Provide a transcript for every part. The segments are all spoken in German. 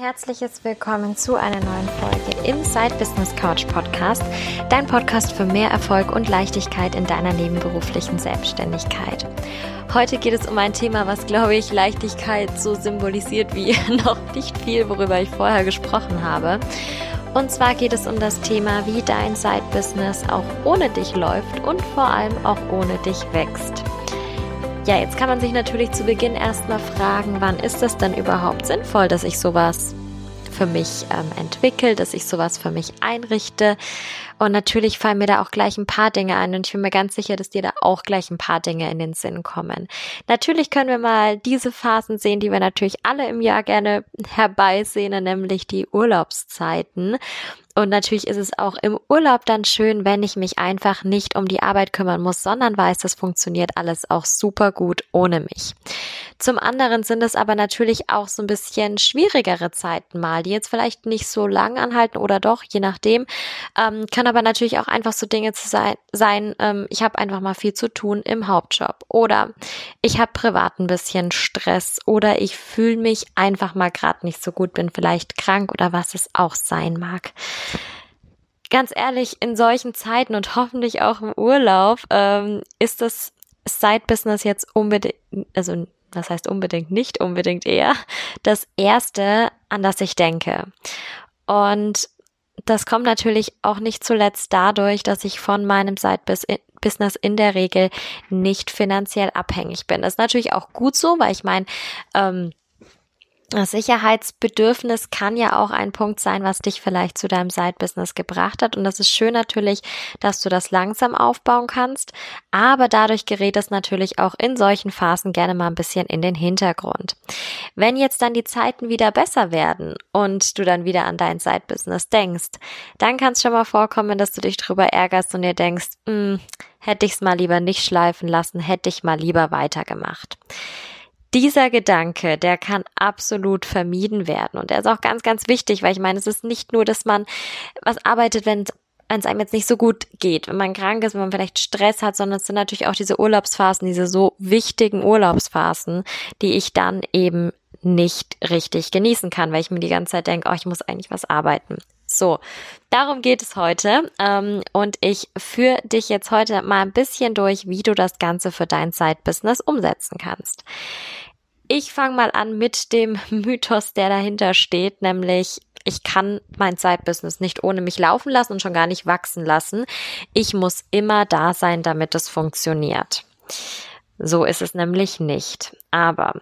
Herzliches Willkommen zu einer neuen Folge im Side Business Couch Podcast, dein Podcast für mehr Erfolg und Leichtigkeit in deiner nebenberuflichen Selbstständigkeit. Heute geht es um ein Thema, was glaube ich Leichtigkeit so symbolisiert wie noch nicht viel, worüber ich vorher gesprochen habe. Und zwar geht es um das Thema, wie dein Side Business auch ohne dich läuft und vor allem auch ohne dich wächst. Ja, jetzt kann man sich natürlich zu Beginn erstmal fragen, wann ist es denn überhaupt sinnvoll, dass ich sowas für mich ähm, entwickle, dass ich sowas für mich einrichte. Und natürlich fallen mir da auch gleich ein paar Dinge ein und ich bin mir ganz sicher, dass dir da auch gleich ein paar Dinge in den Sinn kommen. Natürlich können wir mal diese Phasen sehen, die wir natürlich alle im Jahr gerne herbeisehnen, nämlich die Urlaubszeiten. Und natürlich ist es auch im Urlaub dann schön, wenn ich mich einfach nicht um die Arbeit kümmern muss, sondern weiß, das funktioniert alles auch super gut ohne mich. Zum anderen sind es aber natürlich auch so ein bisschen schwierigere Zeiten mal, die jetzt vielleicht nicht so lang anhalten oder doch, je nachdem. Ähm, kann aber natürlich auch einfach so Dinge zu sein, sein ähm, ich habe einfach mal viel zu tun im Hauptjob oder ich habe privat ein bisschen Stress oder ich fühle mich einfach mal gerade nicht so gut, bin vielleicht krank oder was es auch sein mag ganz ehrlich, in solchen Zeiten und hoffentlich auch im Urlaub, ähm, ist das Side-Business jetzt unbedingt, also das heißt unbedingt, nicht unbedingt eher, das erste, an das ich denke. Und das kommt natürlich auch nicht zuletzt dadurch, dass ich von meinem Side-Business in der Regel nicht finanziell abhängig bin. Das ist natürlich auch gut so, weil ich meine, ähm, Sicherheitsbedürfnis kann ja auch ein Punkt sein, was dich vielleicht zu deinem Side-Business gebracht hat. Und das ist schön natürlich, dass du das langsam aufbauen kannst. Aber dadurch gerät es natürlich auch in solchen Phasen gerne mal ein bisschen in den Hintergrund. Wenn jetzt dann die Zeiten wieder besser werden und du dann wieder an dein Side-Business denkst, dann kann es schon mal vorkommen, dass du dich drüber ärgerst und dir denkst, hm, hätte ich es mal lieber nicht schleifen lassen, hätte ich mal lieber weitergemacht. Dieser Gedanke, der kann absolut vermieden werden. Und der ist auch ganz, ganz wichtig, weil ich meine, es ist nicht nur, dass man was arbeitet, wenn es einem jetzt nicht so gut geht, wenn man krank ist, wenn man vielleicht Stress hat, sondern es sind natürlich auch diese Urlaubsphasen, diese so wichtigen Urlaubsphasen, die ich dann eben nicht richtig genießen kann, weil ich mir die ganze Zeit denke, oh, ich muss eigentlich was arbeiten. So, darum geht es heute. Ähm, und ich führe dich jetzt heute mal ein bisschen durch, wie du das Ganze für dein Side-Business umsetzen kannst. Ich fange mal an mit dem Mythos, der dahinter steht, nämlich ich kann mein Side-Business nicht ohne mich laufen lassen und schon gar nicht wachsen lassen. Ich muss immer da sein, damit es funktioniert. So ist es nämlich nicht. Aber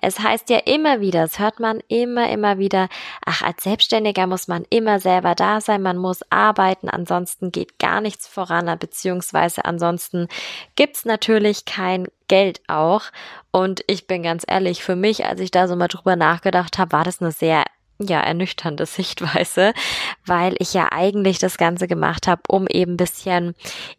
es heißt ja immer wieder, es hört man immer, immer wieder, ach, als Selbstständiger muss man immer selber da sein, man muss arbeiten, ansonsten geht gar nichts voran, beziehungsweise ansonsten gibt's natürlich kein Geld auch. Und ich bin ganz ehrlich, für mich, als ich da so mal drüber nachgedacht habe, war das eine sehr ja, ernüchternde Sichtweise, weil ich ja eigentlich das Ganze gemacht habe, um eben bisschen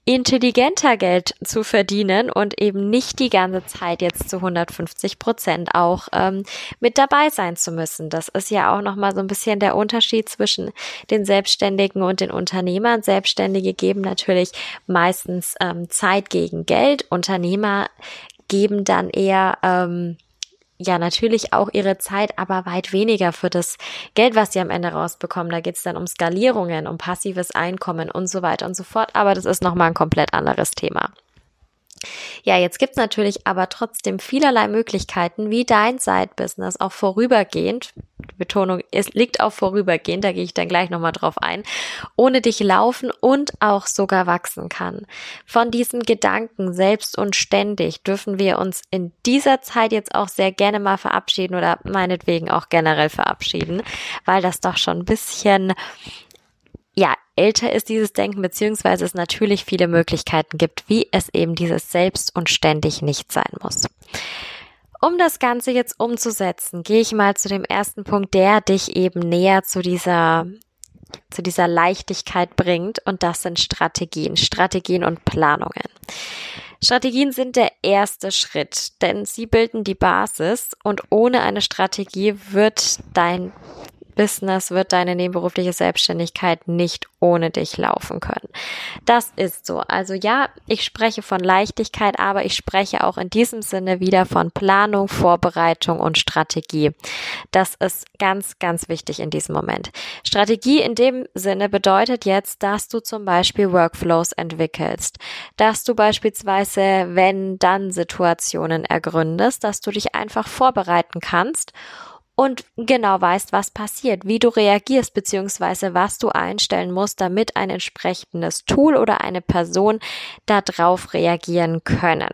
intelligenter Geld zu verdienen und eben nicht die ganze Zeit jetzt zu 150 Prozent auch ähm, mit dabei sein zu müssen. Das ist ja auch nochmal so ein bisschen der Unterschied zwischen den Selbstständigen und den Unternehmern. Selbstständige geben natürlich meistens ähm, Zeit gegen Geld. Unternehmer geben dann eher ähm, ja natürlich auch ihre Zeit, aber weit weniger für das Geld, was sie am Ende rausbekommen. Da geht es dann um Skalierungen, um passives Einkommen und so weiter und so fort. Aber das ist nochmal ein komplett anderes Thema. Ja, jetzt gibt's natürlich aber trotzdem vielerlei Möglichkeiten, wie dein Side-Business auch vorübergehend, Betonung, es liegt auch vorübergehend, da gehe ich dann gleich nochmal drauf ein, ohne dich laufen und auch sogar wachsen kann. Von diesen Gedanken selbst und ständig dürfen wir uns in dieser Zeit jetzt auch sehr gerne mal verabschieden oder meinetwegen auch generell verabschieden, weil das doch schon ein bisschen ja, älter ist dieses Denken, beziehungsweise es natürlich viele Möglichkeiten gibt, wie es eben dieses Selbst und ständig nicht sein muss. Um das Ganze jetzt umzusetzen, gehe ich mal zu dem ersten Punkt, der dich eben näher zu dieser zu dieser Leichtigkeit bringt und das sind Strategien, Strategien und Planungen. Strategien sind der erste Schritt, denn sie bilden die Basis und ohne eine Strategie wird dein Business wird deine nebenberufliche Selbstständigkeit nicht ohne dich laufen können. Das ist so. Also ja, ich spreche von Leichtigkeit, aber ich spreche auch in diesem Sinne wieder von Planung, Vorbereitung und Strategie. Das ist ganz, ganz wichtig in diesem Moment. Strategie in dem Sinne bedeutet jetzt, dass du zum Beispiel Workflows entwickelst, dass du beispielsweise, wenn dann Situationen ergründest, dass du dich einfach vorbereiten kannst und genau weißt, was passiert, wie du reagierst, beziehungsweise was du einstellen musst, damit ein entsprechendes Tool oder eine Person darauf reagieren können.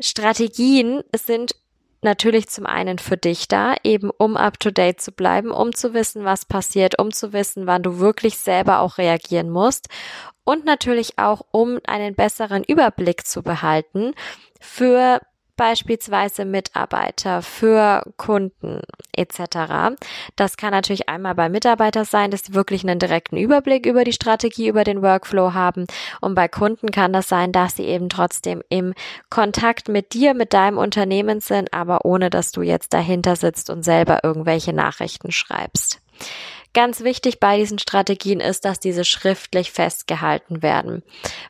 Strategien sind natürlich zum einen für dich da, eben um up to date zu bleiben, um zu wissen, was passiert, um zu wissen, wann du wirklich selber auch reagieren musst und natürlich auch, um einen besseren Überblick zu behalten für beispielsweise Mitarbeiter, für Kunden etc. Das kann natürlich einmal bei Mitarbeiter sein, dass sie wirklich einen direkten Überblick über die Strategie, über den Workflow haben. Und bei Kunden kann das sein, dass sie eben trotzdem im Kontakt mit dir, mit deinem Unternehmen sind, aber ohne dass du jetzt dahinter sitzt und selber irgendwelche Nachrichten schreibst. Ganz wichtig bei diesen Strategien ist, dass diese schriftlich festgehalten werden.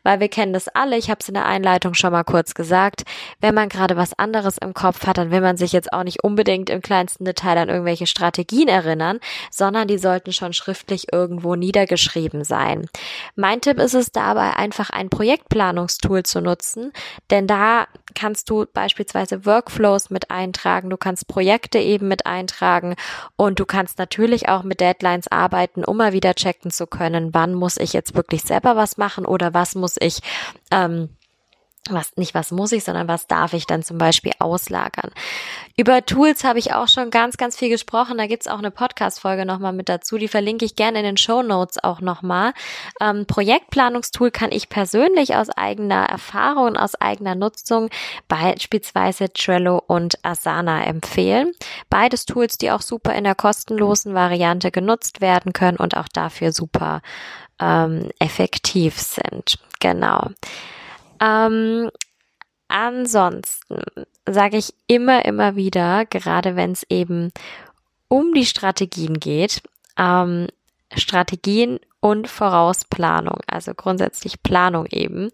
Weil wir kennen das alle, ich habe es in der Einleitung schon mal kurz gesagt, wenn man gerade was anderes im Kopf hat, dann will man sich jetzt auch nicht unbedingt im kleinsten Detail an irgendwelche Strategien erinnern, sondern die sollten schon schriftlich irgendwo niedergeschrieben sein. Mein Tipp ist es dabei, einfach ein Projektplanungstool zu nutzen, denn da kannst du beispielsweise Workflows mit eintragen, du kannst Projekte eben mit eintragen und du kannst natürlich auch mit Deadlines Deadlines arbeiten, um mal wieder checken zu können, wann muss ich jetzt wirklich selber was machen oder was muss ich ähm, was nicht was muss ich, sondern was darf ich dann zum Beispiel auslagern. Über Tools habe ich auch schon ganz, ganz viel gesprochen. Da gibt's auch eine Podcast-Folge nochmal mit dazu. Die verlinke ich gerne in den Show Notes auch nochmal. Ähm, Projektplanungstool kann ich persönlich aus eigener Erfahrung, aus eigener Nutzung beispielsweise Trello und Asana empfehlen. Beides Tools, die auch super in der kostenlosen Variante genutzt werden können und auch dafür super ähm, effektiv sind. Genau. Ähm, ansonsten sage ich immer, immer wieder, gerade wenn es eben um die Strategien geht, ähm, Strategien und Vorausplanung, also grundsätzlich Planung eben,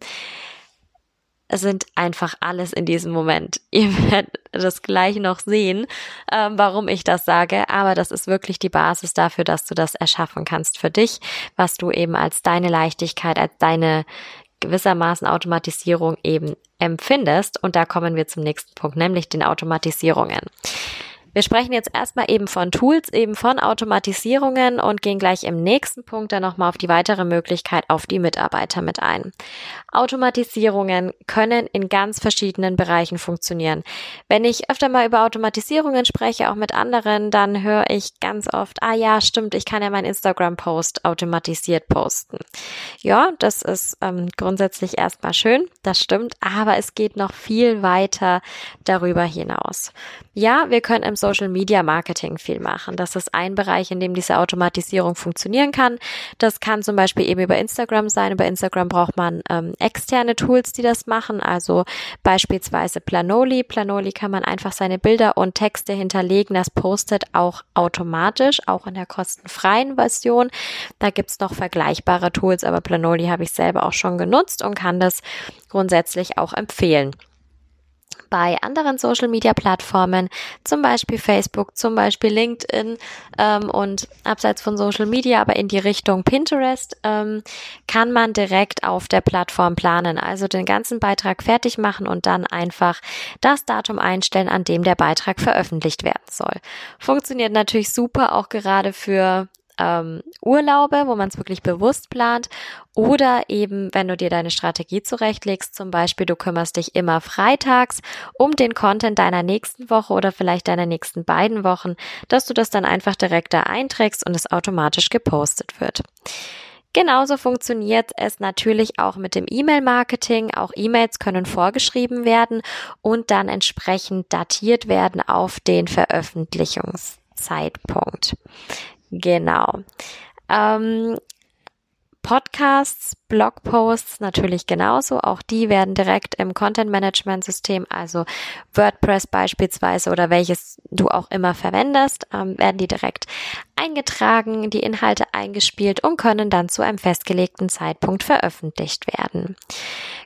sind einfach alles in diesem Moment. Ihr werdet das gleich noch sehen, ähm, warum ich das sage, aber das ist wirklich die Basis dafür, dass du das erschaffen kannst für dich, was du eben als deine Leichtigkeit, als deine gewissermaßen Automatisierung eben empfindest. Und da kommen wir zum nächsten Punkt, nämlich den Automatisierungen. Wir sprechen jetzt erstmal eben von Tools, eben von Automatisierungen und gehen gleich im nächsten Punkt dann nochmal auf die weitere Möglichkeit auf die Mitarbeiter mit ein. Automatisierungen können in ganz verschiedenen Bereichen funktionieren. Wenn ich öfter mal über Automatisierungen spreche, auch mit anderen, dann höre ich ganz oft, ah ja, stimmt, ich kann ja meinen Instagram-Post automatisiert posten. Ja, das ist ähm, grundsätzlich erstmal schön, das stimmt, aber es geht noch viel weiter darüber hinaus. Ja, wir können im Social Media Marketing viel machen. Das ist ein Bereich, in dem diese Automatisierung funktionieren kann. Das kann zum Beispiel eben über Instagram sein. Über Instagram braucht man ähm, externe Tools, die das machen. Also beispielsweise Planoli. Planoli kann man einfach seine Bilder und Texte hinterlegen. Das postet auch automatisch, auch in der kostenfreien Version. Da gibt's noch vergleichbare Tools, aber Planoli habe ich selber auch schon genutzt und kann das grundsätzlich auch empfehlen bei anderen Social-Media-Plattformen, zum Beispiel Facebook, zum Beispiel LinkedIn ähm, und abseits von Social Media, aber in die Richtung Pinterest, ähm, kann man direkt auf der Plattform planen. Also den ganzen Beitrag fertig machen und dann einfach das Datum einstellen, an dem der Beitrag veröffentlicht werden soll. Funktioniert natürlich super auch gerade für ähm, Urlaube, wo man es wirklich bewusst plant oder eben, wenn du dir deine Strategie zurechtlegst, zum Beispiel du kümmerst dich immer freitags um den Content deiner nächsten Woche oder vielleicht deiner nächsten beiden Wochen, dass du das dann einfach direkt da einträgst und es automatisch gepostet wird. Genauso funktioniert es natürlich auch mit dem E-Mail-Marketing. Auch E-Mails können vorgeschrieben werden und dann entsprechend datiert werden auf den Veröffentlichungszeitpunkt. Genau. Ähm, Podcasts Blogposts natürlich genauso. Auch die werden direkt im Content Management System, also WordPress beispielsweise oder welches du auch immer verwendest, ähm, werden die direkt eingetragen, die Inhalte eingespielt und können dann zu einem festgelegten Zeitpunkt veröffentlicht werden.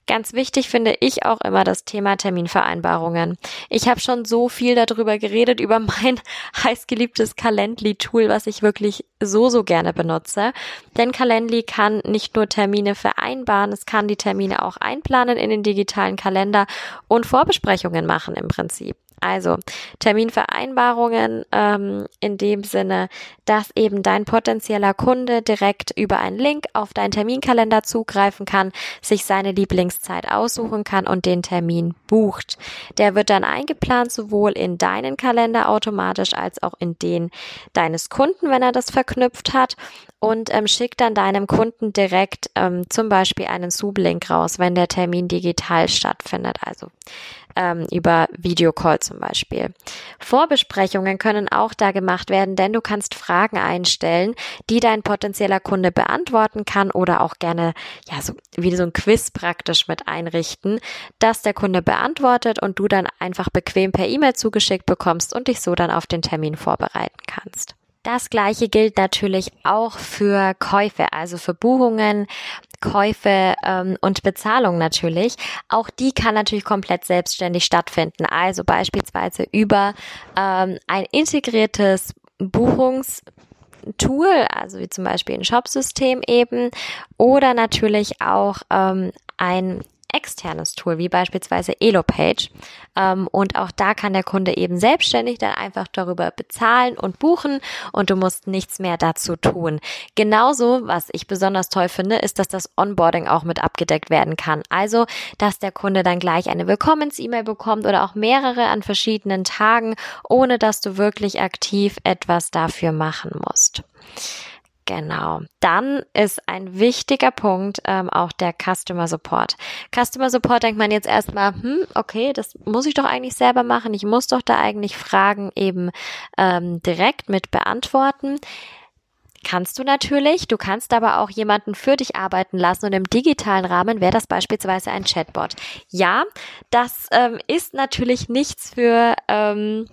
Ganz wichtig finde ich auch immer das Thema Terminvereinbarungen. Ich habe schon so viel darüber geredet, über mein heißgeliebtes Calendly-Tool, was ich wirklich so, so gerne benutze. Denn Calendly kann nicht nur Termine vereinbaren, es kann die Termine auch einplanen in den digitalen Kalender und Vorbesprechungen machen im Prinzip. Also Terminvereinbarungen ähm, in dem Sinne, dass eben dein potenzieller Kunde direkt über einen Link auf deinen Terminkalender zugreifen kann, sich seine Lieblingszeit aussuchen kann und den Termin bucht. Der wird dann eingeplant sowohl in deinen Kalender automatisch als auch in den deines Kunden, wenn er das verknüpft hat und ähm, schickt dann deinem Kunden direkt ähm, zum Beispiel einen Sublink raus, wenn der Termin digital stattfindet. Also ähm, über Videocall zum Beispiel. Vorbesprechungen können auch da gemacht werden, denn du kannst Fragen einstellen, die dein potenzieller Kunde beantworten kann oder auch gerne, ja, so wie so ein Quiz praktisch mit einrichten, dass der Kunde beantwortet und du dann einfach bequem per E-Mail zugeschickt bekommst und dich so dann auf den Termin vorbereiten kannst. Das gleiche gilt natürlich auch für Käufe, also für Buchungen, Käufe ähm, und Bezahlung natürlich. Auch die kann natürlich komplett selbstständig stattfinden. Also beispielsweise über ähm, ein integriertes Buchungs Tool, also wie zum Beispiel ein Shopsystem eben, oder natürlich auch ähm, ein externes Tool, wie beispielsweise Elopage. Ähm, und auch da kann der Kunde eben selbstständig dann einfach darüber bezahlen und buchen und du musst nichts mehr dazu tun. Genauso, was ich besonders toll finde, ist, dass das Onboarding auch mit abgedeckt werden kann. Also, dass der Kunde dann gleich eine Willkommens-E-Mail bekommt oder auch mehrere an verschiedenen Tagen, ohne dass du wirklich aktiv etwas dafür machen musst. Genau. Dann ist ein wichtiger Punkt ähm, auch der Customer Support. Customer Support denkt man jetzt erstmal, hm, okay, das muss ich doch eigentlich selber machen. Ich muss doch da eigentlich Fragen eben ähm, direkt mit beantworten. Kannst du natürlich. Du kannst aber auch jemanden für dich arbeiten lassen und im digitalen Rahmen wäre das beispielsweise ein Chatbot. Ja, das ähm, ist natürlich nichts für ähm,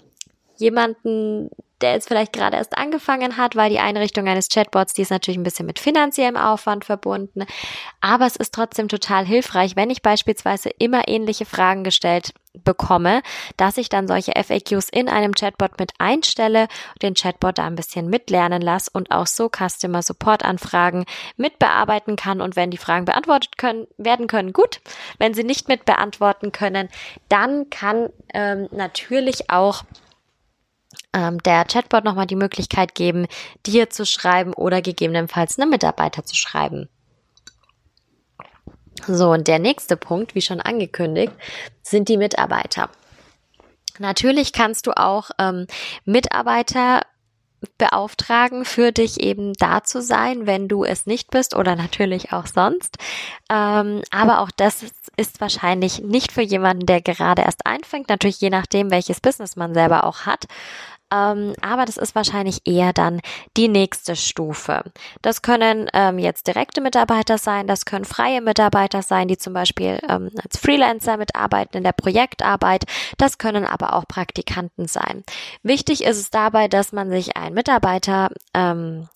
jemanden, der jetzt vielleicht gerade erst angefangen hat, weil die Einrichtung eines Chatbots, die ist natürlich ein bisschen mit finanziellem Aufwand verbunden. Aber es ist trotzdem total hilfreich, wenn ich beispielsweise immer ähnliche Fragen gestellt bekomme, dass ich dann solche FAQs in einem Chatbot mit einstelle, den Chatbot da ein bisschen mitlernen lasse und auch so Customer Support Anfragen mit bearbeiten kann. Und wenn die Fragen beantwortet können, werden können, gut. Wenn sie nicht mit beantworten können, dann kann ähm, natürlich auch ähm, der Chatbot nochmal die Möglichkeit geben, dir zu schreiben oder gegebenenfalls einem Mitarbeiter zu schreiben. So, und der nächste Punkt, wie schon angekündigt, sind die Mitarbeiter. Natürlich kannst du auch ähm, Mitarbeiter beauftragen, für dich eben da zu sein, wenn du es nicht bist oder natürlich auch sonst. Ähm, aber auch das ist, ist wahrscheinlich nicht für jemanden, der gerade erst einfängt. Natürlich je nachdem, welches Business man selber auch hat. Ähm, aber das ist wahrscheinlich eher dann die nächste Stufe. Das können ähm, jetzt direkte Mitarbeiter sein, das können freie Mitarbeiter sein, die zum Beispiel ähm, als Freelancer mitarbeiten in der Projektarbeit. Das können aber auch Praktikanten sein. Wichtig ist es dabei, dass man sich ein Mitarbeiter ähm,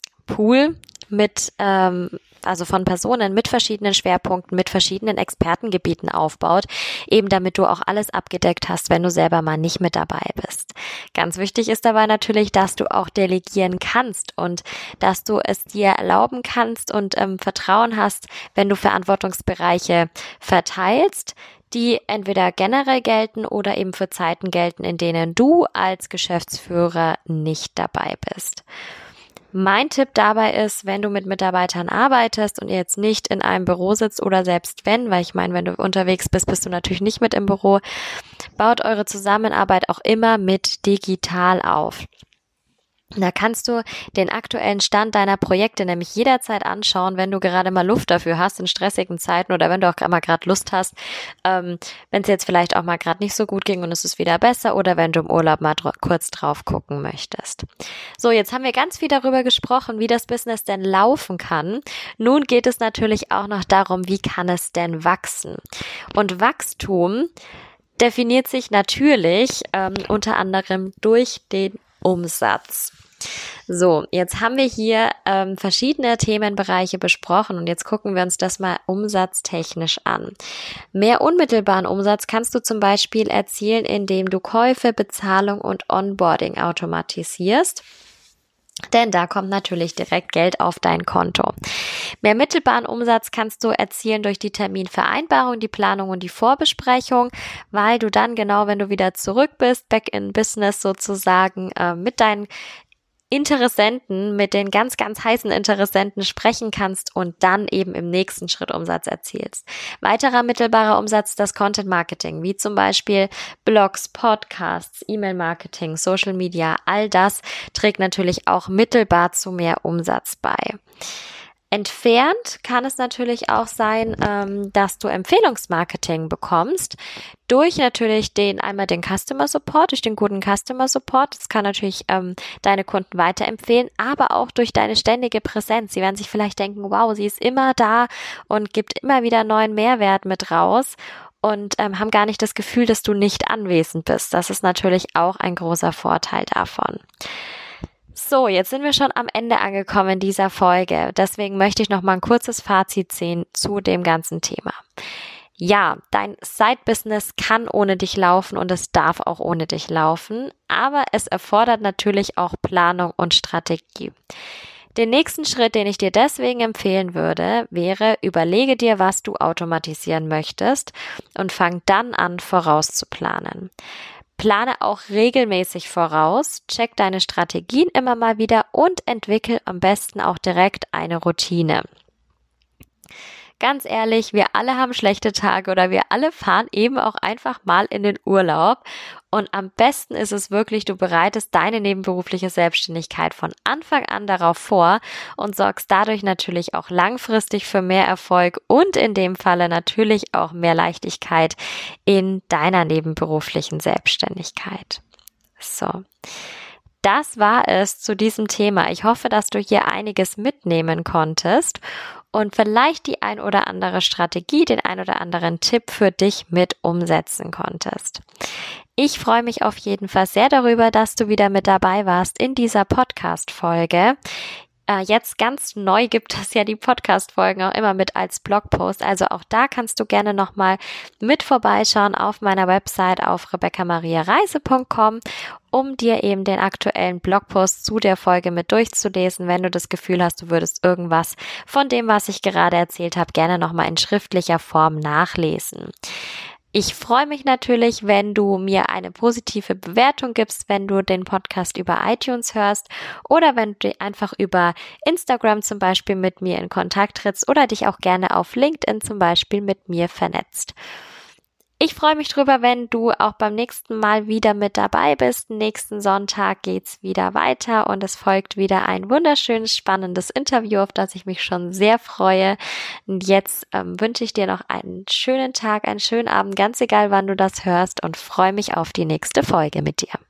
mit ähm, also von Personen mit verschiedenen Schwerpunkten, mit verschiedenen Expertengebieten aufbaut, eben damit du auch alles abgedeckt hast, wenn du selber mal nicht mit dabei bist. Ganz wichtig ist dabei natürlich, dass du auch delegieren kannst und dass du es dir erlauben kannst und ähm, Vertrauen hast, wenn du Verantwortungsbereiche verteilst, die entweder generell gelten oder eben für Zeiten gelten, in denen du als Geschäftsführer nicht dabei bist. Mein Tipp dabei ist, wenn du mit Mitarbeitern arbeitest und ihr jetzt nicht in einem Büro sitzt oder selbst wenn, weil ich meine, wenn du unterwegs bist, bist du natürlich nicht mit im Büro, baut eure Zusammenarbeit auch immer mit digital auf. Da kannst du den aktuellen Stand deiner Projekte nämlich jederzeit anschauen, wenn du gerade mal Luft dafür hast in stressigen Zeiten oder wenn du auch mal gerade Lust hast, ähm, wenn es jetzt vielleicht auch mal gerade nicht so gut ging und es ist wieder besser oder wenn du im Urlaub mal dr kurz drauf gucken möchtest. So, jetzt haben wir ganz viel darüber gesprochen, wie das Business denn laufen kann. Nun geht es natürlich auch noch darum, wie kann es denn wachsen? Und Wachstum definiert sich natürlich ähm, unter anderem durch den Umsatz. So, jetzt haben wir hier ähm, verschiedene Themenbereiche besprochen und jetzt gucken wir uns das mal umsatztechnisch an. Mehr unmittelbaren Umsatz kannst du zum Beispiel erzielen, indem du Käufe, Bezahlung und Onboarding automatisierst. Denn da kommt natürlich direkt Geld auf dein Konto. Mehr mittelbaren Umsatz kannst du erzielen durch die Terminvereinbarung, die Planung und die Vorbesprechung, weil du dann genau, wenn du wieder zurück bist, back in Business sozusagen, äh, mit deinen Interessenten, mit den ganz, ganz heißen Interessenten sprechen kannst und dann eben im nächsten Schritt Umsatz erzielst. Weiterer mittelbarer Umsatz das Content Marketing, wie zum Beispiel Blogs, Podcasts, E-Mail Marketing, Social Media, all das trägt natürlich auch mittelbar zu mehr Umsatz bei. Entfernt kann es natürlich auch sein, ähm, dass du Empfehlungsmarketing bekommst durch natürlich den einmal den Customer Support, durch den guten Customer Support. Das kann natürlich ähm, deine Kunden weiterempfehlen, aber auch durch deine ständige Präsenz. Sie werden sich vielleicht denken, wow, sie ist immer da und gibt immer wieder neuen Mehrwert mit raus und ähm, haben gar nicht das Gefühl, dass du nicht anwesend bist. Das ist natürlich auch ein großer Vorteil davon. So, jetzt sind wir schon am Ende angekommen dieser Folge. Deswegen möchte ich noch mal ein kurzes Fazit ziehen zu dem ganzen Thema. Ja, dein Side-Business kann ohne dich laufen und es darf auch ohne dich laufen, aber es erfordert natürlich auch Planung und Strategie. Den nächsten Schritt, den ich dir deswegen empfehlen würde, wäre, überlege dir, was du automatisieren möchtest und fang dann an, vorauszuplanen. Plane auch regelmäßig voraus, check deine Strategien immer mal wieder und entwickel am besten auch direkt eine Routine. Ganz ehrlich, wir alle haben schlechte Tage oder wir alle fahren eben auch einfach mal in den Urlaub. Und am besten ist es wirklich, du bereitest deine nebenberufliche Selbstständigkeit von Anfang an darauf vor und sorgst dadurch natürlich auch langfristig für mehr Erfolg und in dem Falle natürlich auch mehr Leichtigkeit in deiner nebenberuflichen Selbstständigkeit. So. Das war es zu diesem Thema. Ich hoffe, dass du hier einiges mitnehmen konntest und vielleicht die ein oder andere Strategie, den ein oder anderen Tipp für dich mit umsetzen konntest. Ich freue mich auf jeden Fall sehr darüber, dass du wieder mit dabei warst in dieser Podcast-Folge. Äh, jetzt ganz neu gibt es ja die Podcast-Folgen auch immer mit als Blogpost. Also auch da kannst du gerne nochmal mit vorbeischauen auf meiner Website auf rebecca-maria-reise.com, um dir eben den aktuellen Blogpost zu der Folge mit durchzulesen. Wenn du das Gefühl hast, du würdest irgendwas von dem, was ich gerade erzählt habe, gerne nochmal in schriftlicher Form nachlesen. Ich freue mich natürlich, wenn du mir eine positive Bewertung gibst, wenn du den Podcast über iTunes hörst oder wenn du einfach über Instagram zum Beispiel mit mir in Kontakt trittst oder dich auch gerne auf LinkedIn zum Beispiel mit mir vernetzt. Ich freue mich drüber, wenn du auch beim nächsten Mal wieder mit dabei bist. Nächsten Sonntag geht's wieder weiter und es folgt wieder ein wunderschönes, spannendes Interview, auf das ich mich schon sehr freue. Und jetzt ähm, wünsche ich dir noch einen schönen Tag, einen schönen Abend, ganz egal wann du das hörst und freue mich auf die nächste Folge mit dir.